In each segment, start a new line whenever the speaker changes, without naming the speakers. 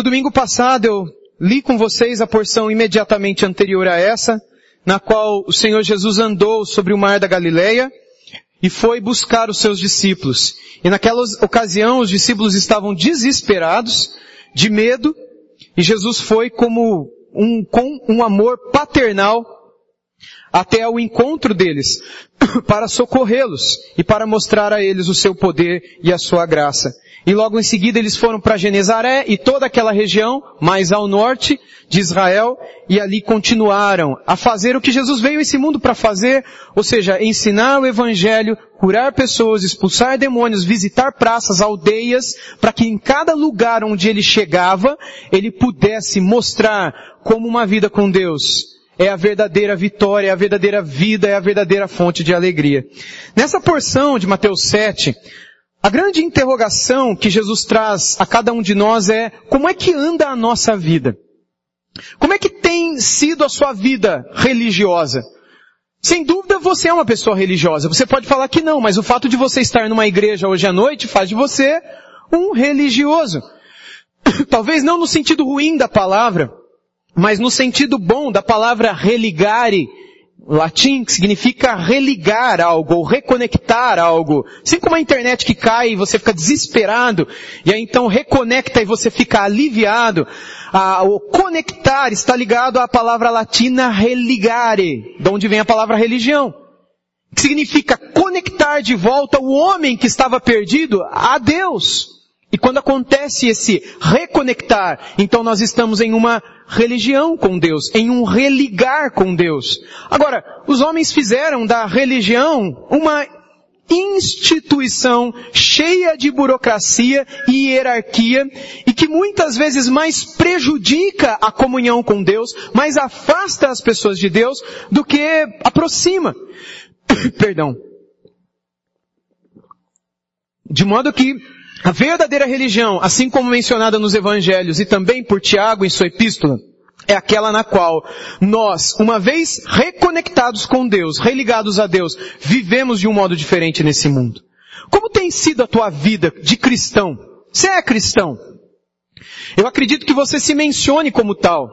No domingo passado eu li com vocês a porção imediatamente anterior a essa, na qual o Senhor Jesus andou sobre o mar da Galileia e foi buscar os seus discípulos. E naquela ocasião os discípulos estavam desesperados, de medo, e Jesus foi como um, com um amor paternal até ao encontro deles, para socorrê-los e para mostrar a eles o seu poder e a sua graça. E logo em seguida eles foram para Genezaré e toda aquela região, mais ao norte de Israel, e ali continuaram a fazer o que Jesus veio a esse mundo para fazer, ou seja, ensinar o evangelho, curar pessoas, expulsar demônios, visitar praças, aldeias, para que em cada lugar onde ele chegava, ele pudesse mostrar como uma vida com Deus é a verdadeira vitória, é a verdadeira vida, é a verdadeira fonte de alegria. Nessa porção de Mateus 7, a grande interrogação que Jesus traz a cada um de nós é como é que anda a nossa vida? Como é que tem sido a sua vida religiosa? Sem dúvida você é uma pessoa religiosa. Você pode falar que não, mas o fato de você estar numa igreja hoje à noite faz de você um religioso. Talvez não no sentido ruim da palavra, mas no sentido bom da palavra religare, latim que significa religar algo, ou reconectar algo. Assim como a internet que cai e você fica desesperado, e aí então reconecta e você fica aliviado. Ah, o conectar está ligado à palavra latina religare, de onde vem a palavra religião. Que significa conectar de volta o homem que estava perdido a Deus. E quando acontece esse reconectar, então nós estamos em uma religião com Deus, em um religar com Deus. Agora, os homens fizeram da religião uma instituição cheia de burocracia e hierarquia e que muitas vezes mais prejudica a comunhão com Deus, mais afasta as pessoas de Deus do que aproxima. Perdão. De modo que a verdadeira religião, assim como mencionada nos evangelhos e também por Tiago em sua epístola, é aquela na qual nós, uma vez reconectados com Deus, religados a Deus, vivemos de um modo diferente nesse mundo. Como tem sido a tua vida de cristão? Você é cristão? Eu acredito que você se mencione como tal.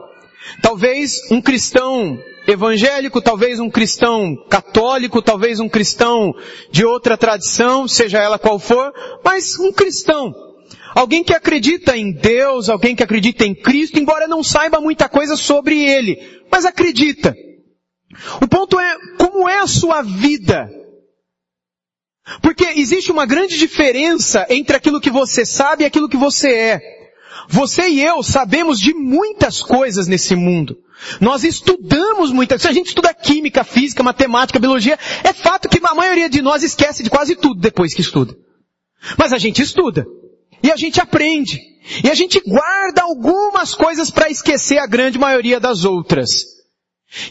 Talvez um cristão evangélico, talvez um cristão católico, talvez um cristão de outra tradição, seja ela qual for, mas um cristão. Alguém que acredita em Deus, alguém que acredita em Cristo, embora não saiba muita coisa sobre Ele, mas acredita. O ponto é, como é a sua vida? Porque existe uma grande diferença entre aquilo que você sabe e aquilo que você é. Você e eu sabemos de muitas coisas nesse mundo. Nós estudamos muitas, se a gente estuda química, física, matemática, biologia, é fato que a maioria de nós esquece de quase tudo depois que estuda. Mas a gente estuda. E a gente aprende. E a gente guarda algumas coisas para esquecer a grande maioria das outras.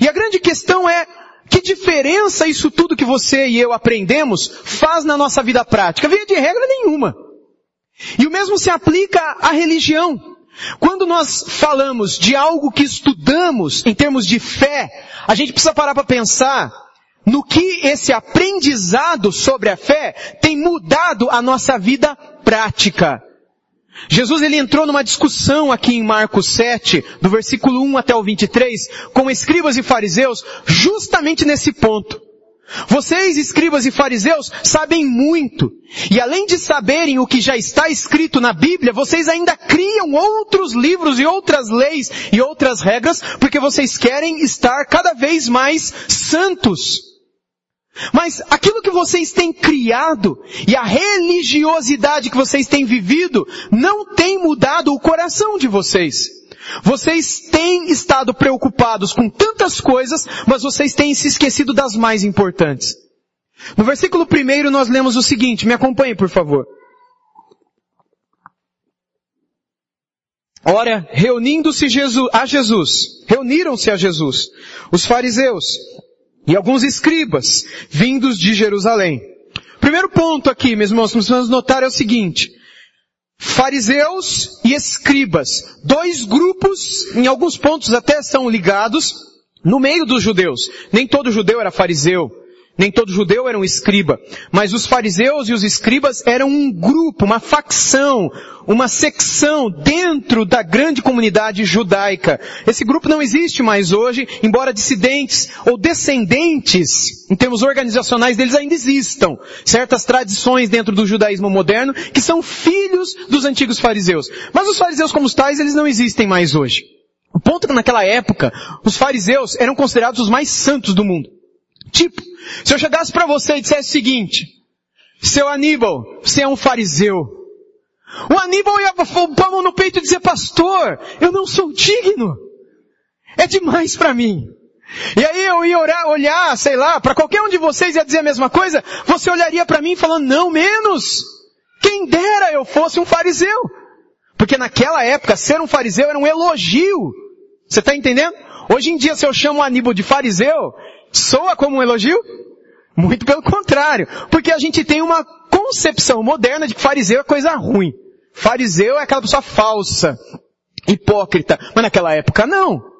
E a grande questão é, que diferença isso tudo que você e eu aprendemos faz na nossa vida prática? Via de regra nenhuma. E o mesmo se aplica à religião. Quando nós falamos de algo que estudamos em termos de fé, a gente precisa parar para pensar no que esse aprendizado sobre a fé tem mudado a nossa vida prática. Jesus ele entrou numa discussão aqui em Marcos 7, do versículo 1 até o 23, com escribas e fariseus, justamente nesse ponto. Vocês, escribas e fariseus, sabem muito. E além de saberem o que já está escrito na Bíblia, vocês ainda criam outros livros e outras leis e outras regras, porque vocês querem estar cada vez mais santos. Mas aquilo que vocês têm criado e a religiosidade que vocês têm vivido não tem mudado o coração de vocês. Vocês têm estado preocupados com tantas coisas, mas vocês têm se esquecido das mais importantes. No versículo primeiro nós lemos o seguinte, me acompanhe por favor. Ora, reunindo-se a Jesus, reuniram-se a Jesus, os fariseus e alguns escribas, vindos de Jerusalém. Primeiro ponto aqui, meus irmãos, que precisamos notar é o seguinte, fariseus e escribas. Dois grupos, em alguns pontos até são ligados, no meio dos judeus. Nem todo judeu era fariseu, Nem todo judeu era um escriba, mas os fariseus e os escribas eram um grupo, uma facção, uma secção dentro da grande comunidade judaica. Esse grupo não existe mais hoje, embora dissidentes ou descendentes, em termos organizacionais deles ainda existam certas tradições dentro do judaísmo moderno que são filhos dos antigos fariseus. Mas os fariseus como tais, eles não existem mais hoje. O ponto é que naquela época, os fariseus eram considerados os mais santos do mundo. Tipo, se eu chegasse para você e dissesse o seguinte, seu Aníbal, você é um fariseu. O Aníbal ia pôr a mão no peito e dizer, pastor, eu não sou digno. É demais para mim. E aí eu ia orar, olhar, sei lá, para qualquer um de vocês ia dizer a mesma coisa, você olharia para mim falando, não, menos. Quem dera eu fosse um fariseu. Porque naquela época, ser um fariseu era um elogio. Você está entendendo? Hoje em dia, se eu chamo Aníbal de fariseu, soa como um elogio? Muito pelo contrário. Porque a gente tem uma concepção moderna de que fariseu é coisa ruim. Fariseu é aquela pessoa falsa, hipócrita. Mas naquela época não.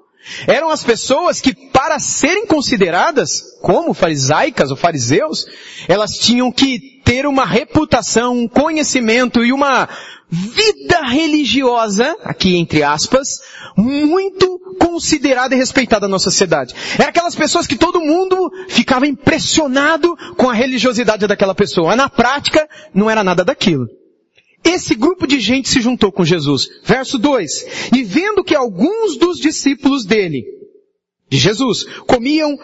Eram as pessoas que, para serem consideradas como farisaicas ou fariseus, elas tinham que ter uma reputação, um conhecimento e uma vida religiosa, aqui entre aspas, muito considerada e respeitada na sociedade. Era aquelas pessoas que todo mundo ficava impressionado com a religiosidade daquela pessoa. Na prática, não era nada daquilo. Esse grupo de gente se juntou com Jesus. Verso 2. E vendo que alguns dos discípulos dele, de Jesus, comiam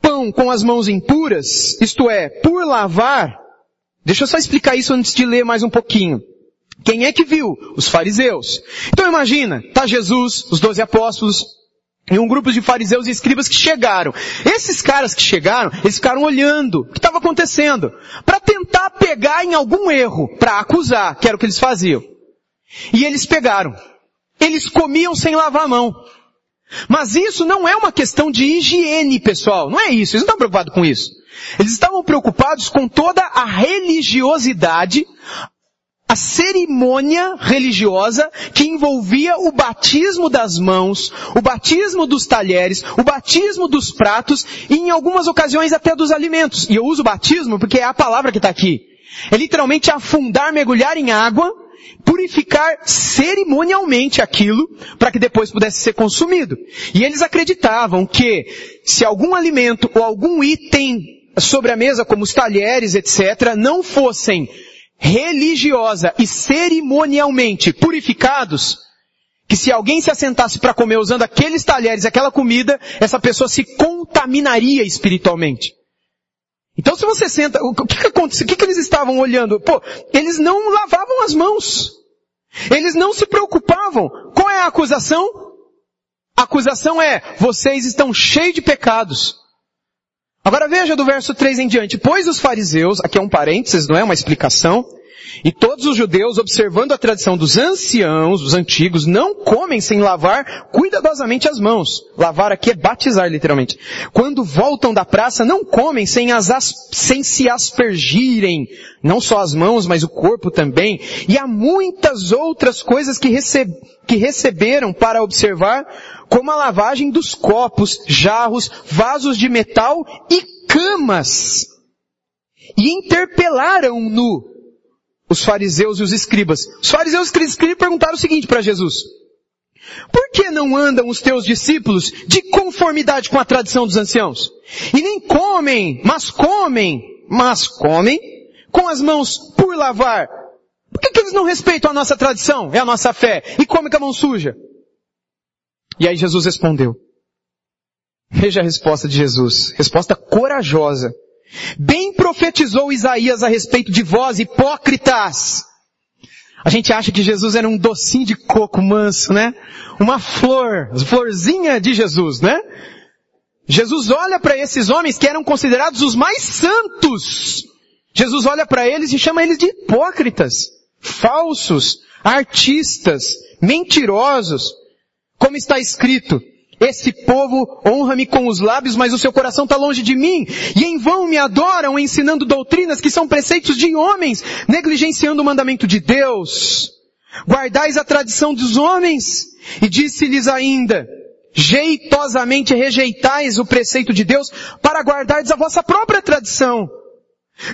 pão com as mãos impuras, isto é, por lavar, deixa eu só explicar isso antes de ler mais um pouquinho. Quem é que viu? Os fariseus. Então imagina, tá Jesus, os doze apóstolos, e um grupo de fariseus e escribas que chegaram. Esses caras que chegaram, eles ficaram olhando o que estava acontecendo, para tentar pegar em algum erro, para acusar, que era o que eles faziam. E eles pegaram. Eles comiam sem lavar a mão. Mas isso não é uma questão de higiene, pessoal. Não é isso. Eles não estão preocupados com isso. Eles estavam preocupados com toda a religiosidade, a cerimônia religiosa que envolvia o batismo das mãos, o batismo dos talheres, o batismo dos pratos e em algumas ocasiões até dos alimentos. E eu uso batismo porque é a palavra que está aqui. É literalmente afundar, mergulhar em água, purificar cerimonialmente aquilo para que depois pudesse ser consumido. E eles acreditavam que se algum alimento ou algum item sobre a mesa, como os talheres, etc., não fossem religiosa e cerimonialmente purificados, que se alguém se assentasse para comer usando aqueles talheres, aquela comida, essa pessoa se contaminaria espiritualmente. Então se você senta, o que que aconteceu? O que que eles estavam olhando? Pô, eles não lavavam as mãos. Eles não se preocupavam. Qual é a acusação? A acusação é, vocês estão cheios de pecados. Agora veja do verso 3 em diante. Pois os fariseus, aqui é um parênteses, não é uma explicação, e todos os judeus, observando a tradição dos anciãos, os antigos, não comem sem lavar cuidadosamente as mãos. Lavar aqui é batizar, literalmente. Quando voltam da praça, não comem sem, as sem se aspergirem, não só as mãos, mas o corpo também. E há muitas outras coisas que, que receberam para observar, como a lavagem dos copos, jarros, vasos de metal e camas. E interpelaram-no os fariseus e os escribas. Os fariseus e os escribas perguntaram o seguinte para Jesus. Por que não andam os teus discípulos de conformidade com a tradição dos anciãos? E nem comem, mas comem, mas comem com as mãos por lavar. Por que, que eles não respeitam a nossa tradição, é a nossa fé, e comem com a mão suja? E aí Jesus respondeu. Veja a resposta de Jesus. Resposta corajosa. Bem profetizou Isaías a respeito de vós, hipócritas. A gente acha que Jesus era um docinho de coco manso, né? Uma flor, florzinha de Jesus, né? Jesus olha para esses homens que eram considerados os mais santos. Jesus olha para eles e chama eles de hipócritas, falsos, artistas, mentirosos. Como está escrito, esse povo honra-me com os lábios, mas o seu coração está longe de mim. E em vão me adoram, ensinando doutrinas que são preceitos de homens, negligenciando o mandamento de Deus. Guardais a tradição dos homens. E disse-lhes ainda, jeitosamente rejeitais o preceito de Deus para guardardes a vossa própria tradição.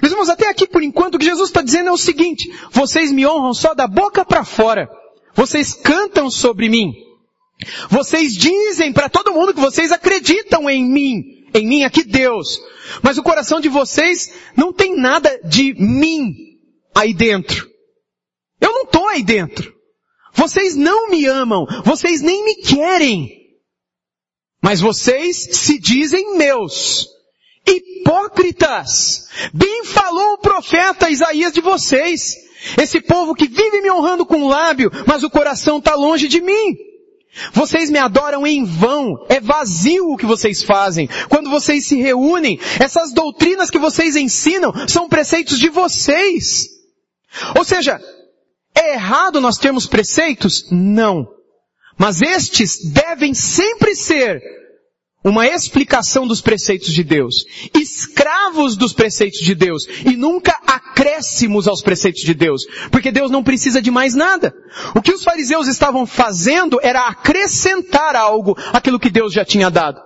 Meus irmãos, até aqui por enquanto o que Jesus está dizendo é o seguinte, vocês me honram só da boca para fora. Vocês cantam sobre mim. Vocês dizem para todo mundo que vocês acreditam em mim. Em mim aqui Deus. Mas o coração de vocês não tem nada de mim aí dentro. Eu não estou aí dentro. Vocês não me amam. Vocês nem me querem. Mas vocês se dizem meus. Hipócritas! Bem falou o profeta Isaías de vocês. Esse povo que vive me honrando com o lábio, mas o coração está longe de mim. Vocês me adoram em vão, é vazio o que vocês fazem. Quando vocês se reúnem, essas doutrinas que vocês ensinam são preceitos de vocês. Ou seja, é errado nós termos preceitos? Não. Mas estes devem sempre ser uma explicação dos preceitos de Deus, escravos dos preceitos de Deus e nunca acréscimos aos preceitos de Deus, porque Deus não precisa de mais nada. O que os fariseus estavam fazendo era acrescentar algo àquilo que Deus já tinha dado.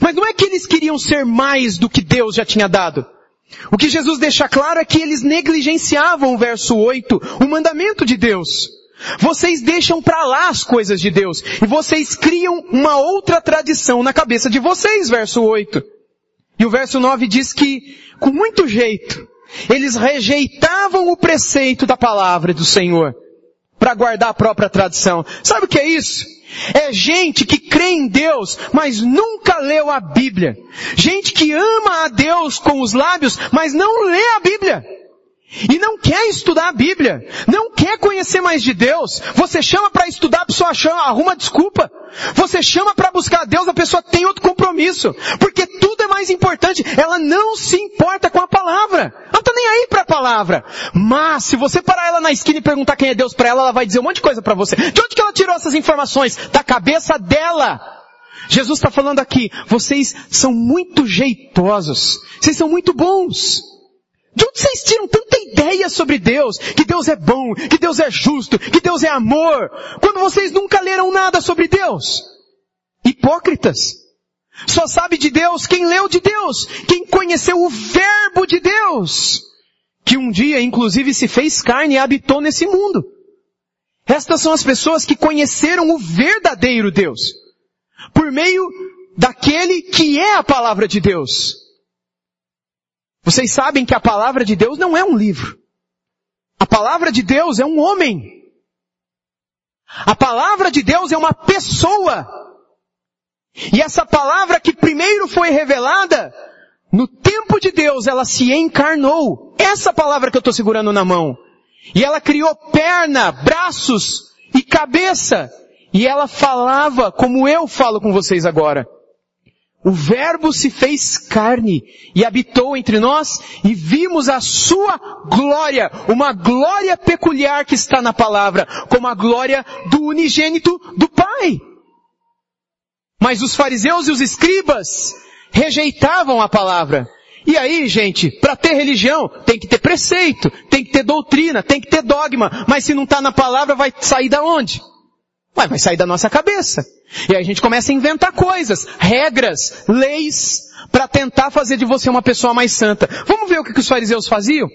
Mas não é que eles queriam ser mais do que Deus já tinha dado. O que Jesus deixa claro é que eles negligenciavam o verso 8, o mandamento de Deus. Vocês deixam para lá as coisas de Deus e vocês criam uma outra tradição na cabeça de vocês, verso 8. E o verso 9 diz que, com muito jeito, eles rejeitavam o preceito da palavra do Senhor para guardar a própria tradição. Sabe o que é isso? É gente que crê em Deus, mas nunca leu a Bíblia. Gente que ama a Deus com os lábios, mas não lê a Bíblia. E não quer estudar a Bíblia, não quer conhecer mais de Deus. Você chama para estudar, a pessoa chama, arruma desculpa. Você chama para buscar a Deus, a pessoa tem outro compromisso. Porque tudo é mais importante. Ela não se importa com a palavra. Ela não tá nem aí para a palavra. Mas se você parar ela na esquina e perguntar quem é Deus para ela, ela vai dizer um monte de coisa para você. De onde que ela tirou essas informações? Da cabeça dela. Jesus está falando aqui, vocês são muito jeitosos. Vocês são muito bons. De onde vocês tiram tanta ideia sobre Deus? Que Deus é bom, que Deus é justo, que Deus é amor, quando vocês nunca leram nada sobre Deus? Hipócritas. Só sabe de Deus quem leu de Deus, quem conheceu o verbo de Deus, que um dia inclusive se fez carne e habitou nesse mundo. Estas são as pessoas que conheceram o verdadeiro Deus, por meio daquele que é a palavra de Deus. Vocês sabem que a palavra de Deus não é um livro. A palavra de Deus é um homem. A palavra de Deus é uma pessoa. E essa palavra que primeiro foi revelada, no tempo de Deus ela se encarnou. Essa palavra que eu estou segurando na mão. E ela criou perna, braços e cabeça. E ela falava como eu falo com vocês agora. O verbo se fez carne e habitou entre nós e vimos a sua glória, uma glória peculiar que está na palavra, como a glória do unigênito do Pai. Mas os fariseus e os escribas rejeitavam a palavra. E aí, gente, para ter religião, tem que ter preceito, tem que ter doutrina, tem que ter dogma, mas se não está na palavra, vai sair da onde? Vai, vai sair da nossa cabeça. E aí a gente começa a inventar coisas, regras, leis, para tentar fazer de você uma pessoa mais santa. Vamos ver o que, que os fariseus faziam?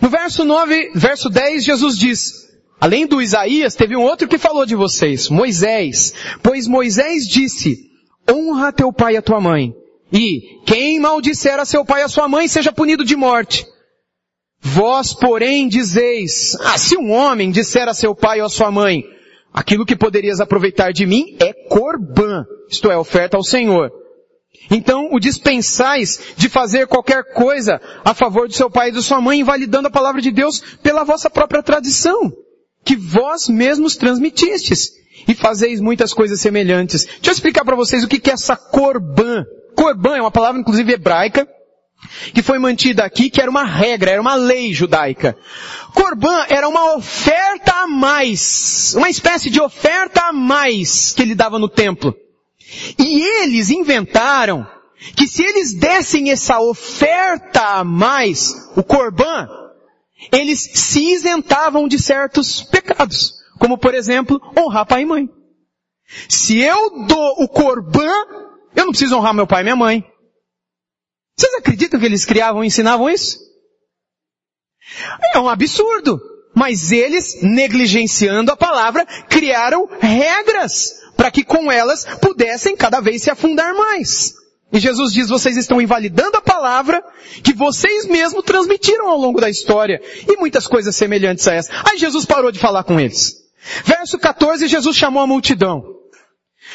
No verso 9, verso 10, Jesus diz, além do Isaías, teve um outro que falou de vocês, Moisés. Pois Moisés disse, honra teu pai e a tua mãe. E quem maldisser a seu pai e a sua mãe seja punido de morte. Vós, porém, dizeis, ah, se um homem disser a seu pai ou a sua mãe, Aquilo que poderias aproveitar de mim é corbã, isto é, oferta ao Senhor. Então o dispensais de fazer qualquer coisa a favor do seu pai e da sua mãe, invalidando a palavra de Deus pela vossa própria tradição, que vós mesmos transmitistes, e fazeis muitas coisas semelhantes. Deixa eu explicar para vocês o que é essa corbã. Corbã é uma palavra inclusive hebraica, que foi mantida aqui, que era uma regra, era uma lei judaica. Corban era uma oferta a mais, uma espécie de oferta a mais que ele dava no templo. E eles inventaram que se eles dessem essa oferta a mais, o Corban, eles se isentavam de certos pecados, como por exemplo, honrar pai e mãe. Se eu dou o corbã, eu não preciso honrar meu pai e minha mãe. Vocês acreditam que eles criavam e ensinavam isso? É um absurdo. Mas eles, negligenciando a palavra, criaram regras para que com elas pudessem cada vez se afundar mais. E Jesus diz, vocês estão invalidando a palavra que vocês mesmos transmitiram ao longo da história. E muitas coisas semelhantes a essa. Aí Jesus parou de falar com eles. Verso 14, Jesus chamou a multidão.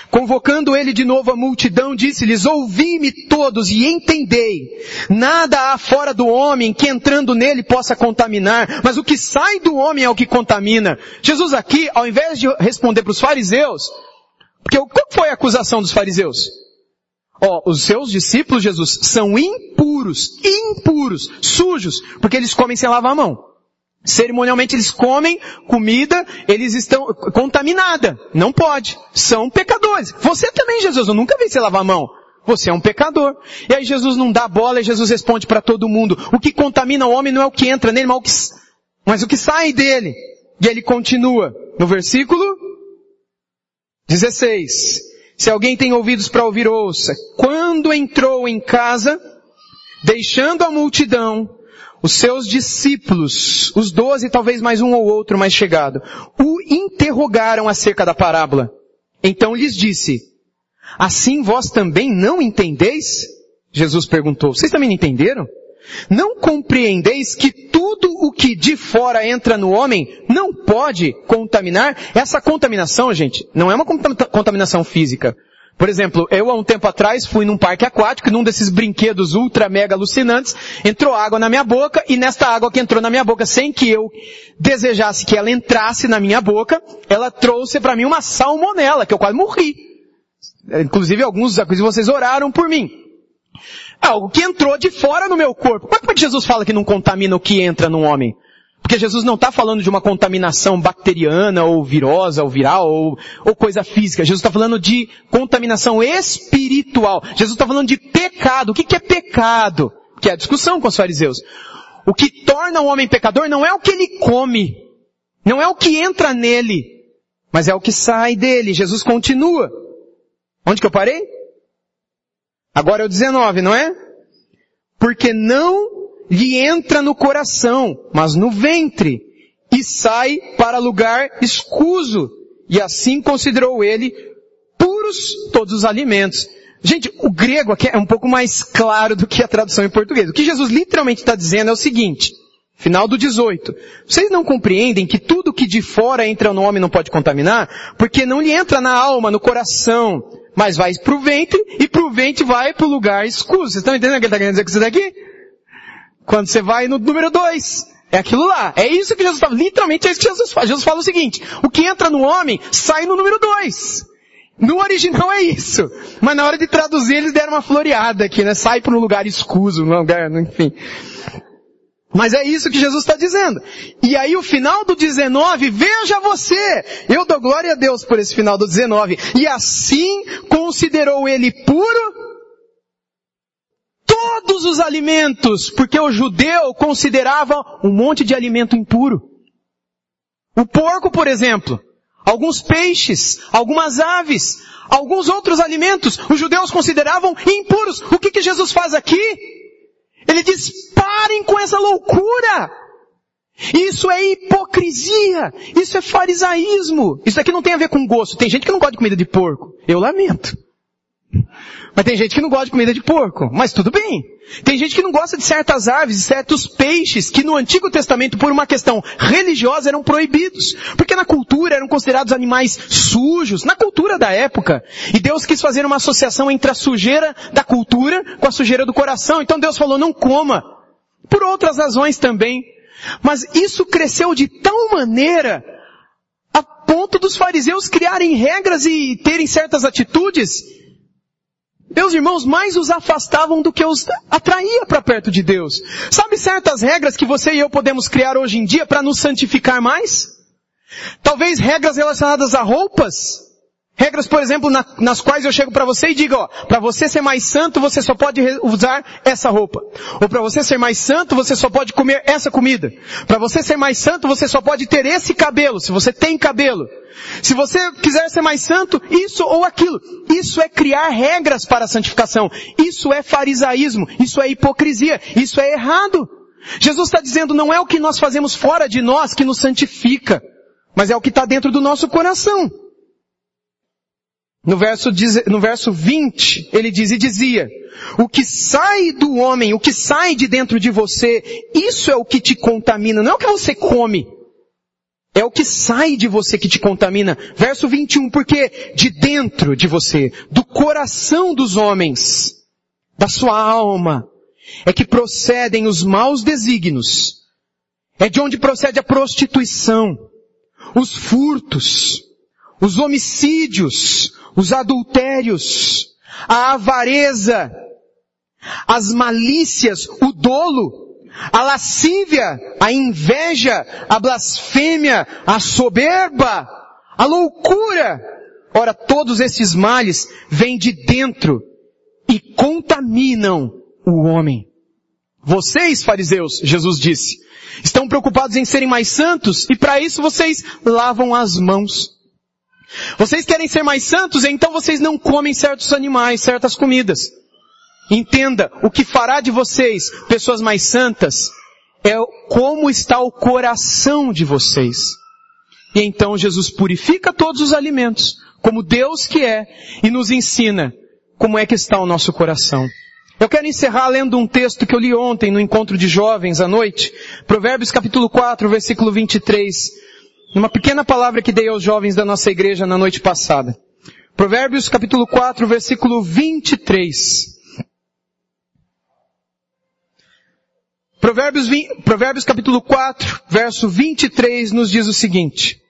Convocando ele de novo a multidão, disse-lhes, ouvi-me todos e entendei. Nada há fora do homem que entrando nele possa contaminar, mas o que sai do homem é o que contamina. Jesus aqui, ao invés de responder para os fariseus, porque qual foi a acusação dos fariseus? Ó, oh, os seus discípulos, Jesus, são impuros, impuros, sujos, porque eles comem sem lavar a mão. Cerimonialmente eles comem comida, eles estão contaminada. Não pode. São pecadores. Você também, Jesus, eu nunca vi você lavar a mão. Você é um pecador. E aí Jesus não dá bola e Jesus responde para todo mundo. O que contamina o homem não é o que entra nele, mas o que, sai dele. E ele continua no versículo 16. Se alguém tem ouvidos para ouvir, ouça. Quando entrou em casa, deixando a multidão, os seus discípulos, os doze, talvez mais um ou outro mais chegado, o interrogaram acerca da parábola. Então lhes disse, assim vós também não entendeis? Jesus perguntou, vocês também não entenderam? Não compreendeis que tudo o que de fora entra no homem não pode contaminar? Essa contaminação, gente, não é uma contaminação física. Por exemplo, eu há um tempo atrás fui num parque aquático e num desses brinquedos ultra mega alucinantes, entrou água na minha boca e nesta água que entrou na minha boca sem que eu desejasse que ela entrasse na minha boca, ela trouxe para mim uma salmonela, que eu quase morri. Inclusive alguns de vocês oraram por mim. Algo que entrou de fora no meu corpo. Como é que Jesus fala que não contamina o que entra no homem? Porque Jesus não está falando de uma contaminação bacteriana ou virosa ou viral ou, ou coisa física. Jesus está falando de contaminação espiritual. Jesus está falando de pecado. O que, que é pecado? Que é a discussão com os fariseus. O que torna o homem pecador não é o que ele come. Não é o que entra nele. Mas é o que sai dele. Jesus continua. Onde que eu parei? Agora é o 19, não é? Porque não lhe entra no coração, mas no ventre, e sai para lugar escuso. E assim considerou ele puros todos os alimentos. Gente, o grego aqui é um pouco mais claro do que a tradução em português. O que Jesus literalmente está dizendo é o seguinte, final do 18. Vocês não compreendem que tudo que de fora entra no homem não pode contaminar? Porque não lhe entra na alma, no coração, mas vai para o ventre, e para o ventre vai para o lugar escuso. Vocês estão entendendo o que ele está querendo dizer com isso daqui? Quando você vai no número 2, é aquilo lá. É isso que Jesus fala. Literalmente é isso que Jesus fala. Jesus fala o seguinte, o que entra no homem, sai no número 2. No original é isso. Mas na hora de traduzir eles deram uma floreada aqui, né? Sai para um lugar escuso, um lugar, enfim. Mas é isso que Jesus está dizendo. E aí o final do 19, veja você! Eu dou glória a Deus por esse final do 19. E assim considerou ele puro todos os alimentos, porque o judeu considerava um monte de alimento impuro. O porco, por exemplo, alguns peixes, algumas aves, alguns outros alimentos, os judeus consideravam impuros. O que, que Jesus faz aqui? Ele diz, parem com essa loucura! Isso é hipocrisia. Isso é farisaísmo. Isso aqui não tem a ver com gosto. Tem gente que não gosta de comida de porco. Eu lamento. Mas tem gente que não gosta de comida de porco. Mas tudo bem. Tem gente que não gosta de certas aves, de certos peixes, que no Antigo Testamento, por uma questão religiosa, eram proibidos. Porque na cultura eram considerados animais sujos, na cultura da época. E Deus quis fazer uma associação entre a sujeira da cultura com a sujeira do coração. Então Deus falou, não coma. Por outras razões também. Mas isso cresceu de tal maneira a ponto dos fariseus criarem regras e terem certas atitudes meus irmãos mais os afastavam do que os atraía para perto de Deus. Sabe certas regras que você e eu podemos criar hoje em dia para nos santificar mais? Talvez regras relacionadas a roupas, Regras, por exemplo, na, nas quais eu chego para você e digo, ó, para você ser mais santo, você só pode usar essa roupa. Ou para você ser mais santo, você só pode comer essa comida. Para você ser mais santo, você só pode ter esse cabelo, se você tem cabelo. Se você quiser ser mais santo, isso ou aquilo. Isso é criar regras para a santificação. Isso é farisaísmo. Isso é hipocrisia. Isso é errado. Jesus está dizendo, não é o que nós fazemos fora de nós que nos santifica, mas é o que está dentro do nosso coração. No verso, no verso 20, ele diz e dizia, o que sai do homem, o que sai de dentro de você, isso é o que te contamina, não é o que você come. É o que sai de você que te contamina. Verso 21, porque de dentro de você, do coração dos homens, da sua alma, é que procedem os maus desígnios. É de onde procede a prostituição, os furtos, os homicídios, os adultérios, a avareza, as malícias, o dolo, a lascívia, a inveja, a blasfêmia, a soberba, a loucura. Ora, todos esses males vêm de dentro e contaminam o homem. Vocês, fariseus, Jesus disse, estão preocupados em serem mais santos e para isso vocês lavam as mãos. Vocês querem ser mais santos, então vocês não comem certos animais, certas comidas. Entenda, o que fará de vocês pessoas mais santas é como está o coração de vocês. E então Jesus purifica todos os alimentos, como Deus que é, e nos ensina como é que está o nosso coração. Eu quero encerrar lendo um texto que eu li ontem no encontro de jovens à noite, Provérbios capítulo 4, versículo 23 numa pequena palavra que dei aos jovens da nossa igreja na noite passada. Provérbios capítulo 4, versículo 23. Provérbios, Provérbios capítulo 4, verso 23 nos diz o seguinte.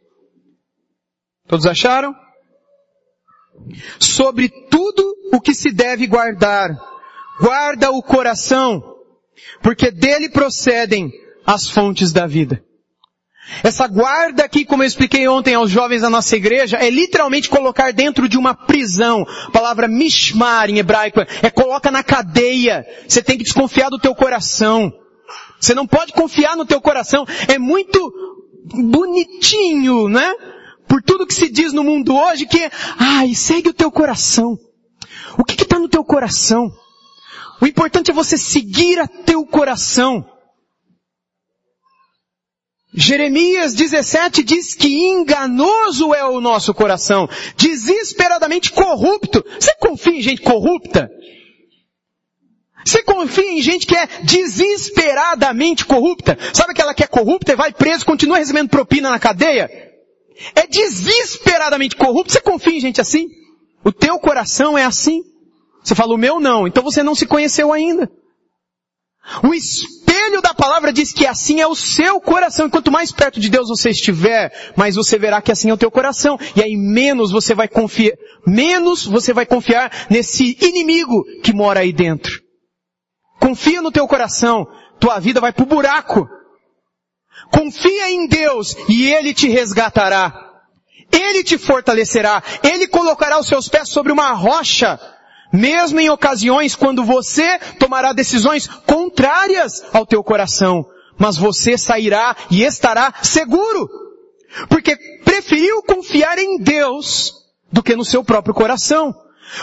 Todos acharam? Sobre tudo o que se deve guardar, guarda o coração, porque dele procedem as fontes da vida. Essa guarda aqui, como eu expliquei ontem aos jovens da nossa igreja, é literalmente colocar dentro de uma prisão. A palavra mishmar em hebraico é coloca na cadeia. Você tem que desconfiar do teu coração. Você não pode confiar no teu coração. É muito bonitinho, né? Por tudo que se diz no mundo hoje que, ai, segue o teu coração. O que está no teu coração? O importante é você seguir a teu coração. Jeremias 17 diz que enganoso é o nosso coração, desesperadamente corrupto. Você confia em gente corrupta? Você confia em gente que é desesperadamente corrupta? Sabe aquela que é corrupta e vai preso, continua recebendo propina na cadeia? É desesperadamente corrupto. Você confia em gente assim? O teu coração é assim? Você fala, o meu não. Então você não se conheceu ainda. O espelho da palavra diz que assim é o seu coração. E quanto mais perto de Deus você estiver, mais você verá que assim é o teu coração. E aí menos você vai confiar, menos você vai confiar nesse inimigo que mora aí dentro. Confia no teu coração, tua vida vai pro buraco. Confia em Deus e Ele te resgatará. Ele te fortalecerá. Ele colocará os seus pés sobre uma rocha mesmo em ocasiões quando você tomará decisões contrárias ao teu coração, mas você sairá e estará seguro, porque preferiu confiar em Deus do que no seu próprio coração.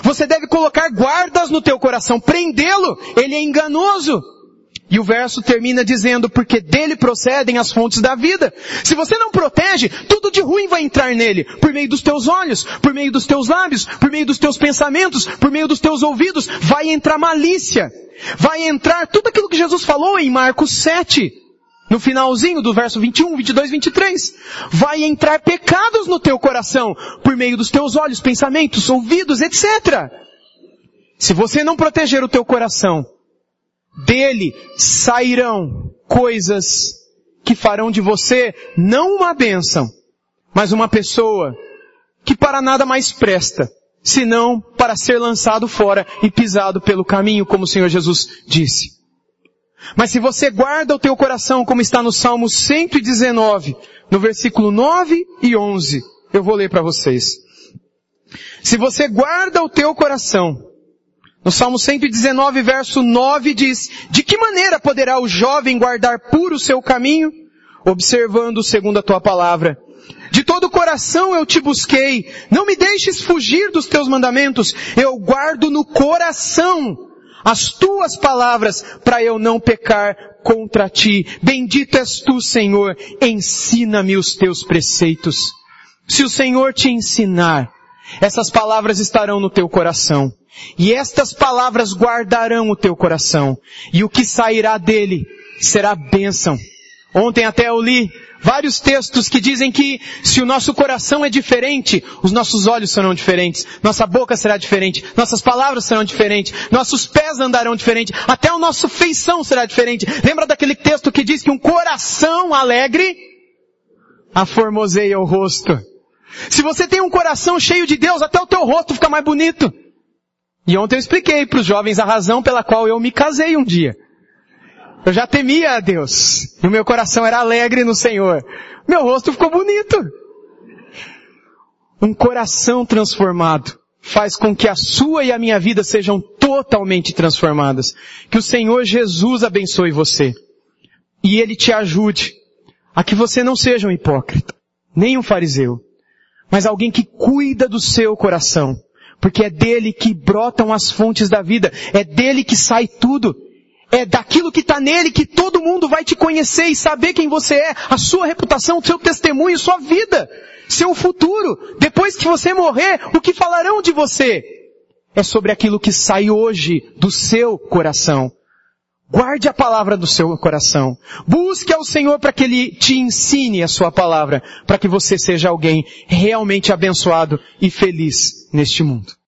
Você deve colocar guardas no teu coração, prendê-lo, ele é enganoso. E o verso termina dizendo, porque dele procedem as fontes da vida. Se você não protege, tudo de ruim vai entrar nele, por meio dos teus olhos, por meio dos teus lábios, por meio dos teus pensamentos, por meio dos teus ouvidos, vai entrar malícia. Vai entrar tudo aquilo que Jesus falou em Marcos 7, no finalzinho do verso 21, 22, 23. Vai entrar pecados no teu coração, por meio dos teus olhos, pensamentos, ouvidos, etc. Se você não proteger o teu coração, dele sairão coisas que farão de você não uma bênção, mas uma pessoa que para nada mais presta, senão para ser lançado fora e pisado pelo caminho, como o Senhor Jesus disse. Mas se você guarda o teu coração, como está no Salmo 119, no versículo 9 e 11, eu vou ler para vocês. Se você guarda o teu coração, no Salmo 119, verso 9 diz, de que maneira poderá o jovem guardar puro o seu caminho? Observando segundo a tua palavra. De todo o coração eu te busquei. Não me deixes fugir dos teus mandamentos. Eu guardo no coração as tuas palavras para eu não pecar contra ti. Bendito és tu, Senhor. Ensina-me os teus preceitos. Se o Senhor te ensinar, essas palavras estarão no teu coração. E estas palavras guardarão o teu coração. E o que sairá dele será bênção. Ontem até eu li vários textos que dizem que se o nosso coração é diferente, os nossos olhos serão diferentes, nossa boca será diferente, nossas palavras serão diferentes, nossos pés andarão diferente, até o nosso feição será diferente. Lembra daquele texto que diz que um coração alegre aformoseia o rosto. Se você tem um coração cheio de Deus, até o teu rosto fica mais bonito. E ontem eu expliquei para os jovens a razão pela qual eu me casei um dia. Eu já temia a Deus. E o meu coração era alegre no Senhor. Meu rosto ficou bonito. Um coração transformado faz com que a sua e a minha vida sejam totalmente transformadas. Que o Senhor Jesus abençoe você. E Ele te ajude a que você não seja um hipócrita, nem um fariseu, mas alguém que cuida do seu coração, porque é dele que brotam as fontes da vida, é dele que sai tudo, é daquilo que está nele que todo mundo vai te conhecer e saber quem você é, a sua reputação, o seu testemunho, sua vida, seu futuro. Depois que você morrer, o que falarão de você? É sobre aquilo que sai hoje do seu coração. Guarde a palavra do seu coração. Busque ao Senhor para que Ele te ensine a sua palavra, para que você seja alguém realmente abençoado e feliz neste mundo.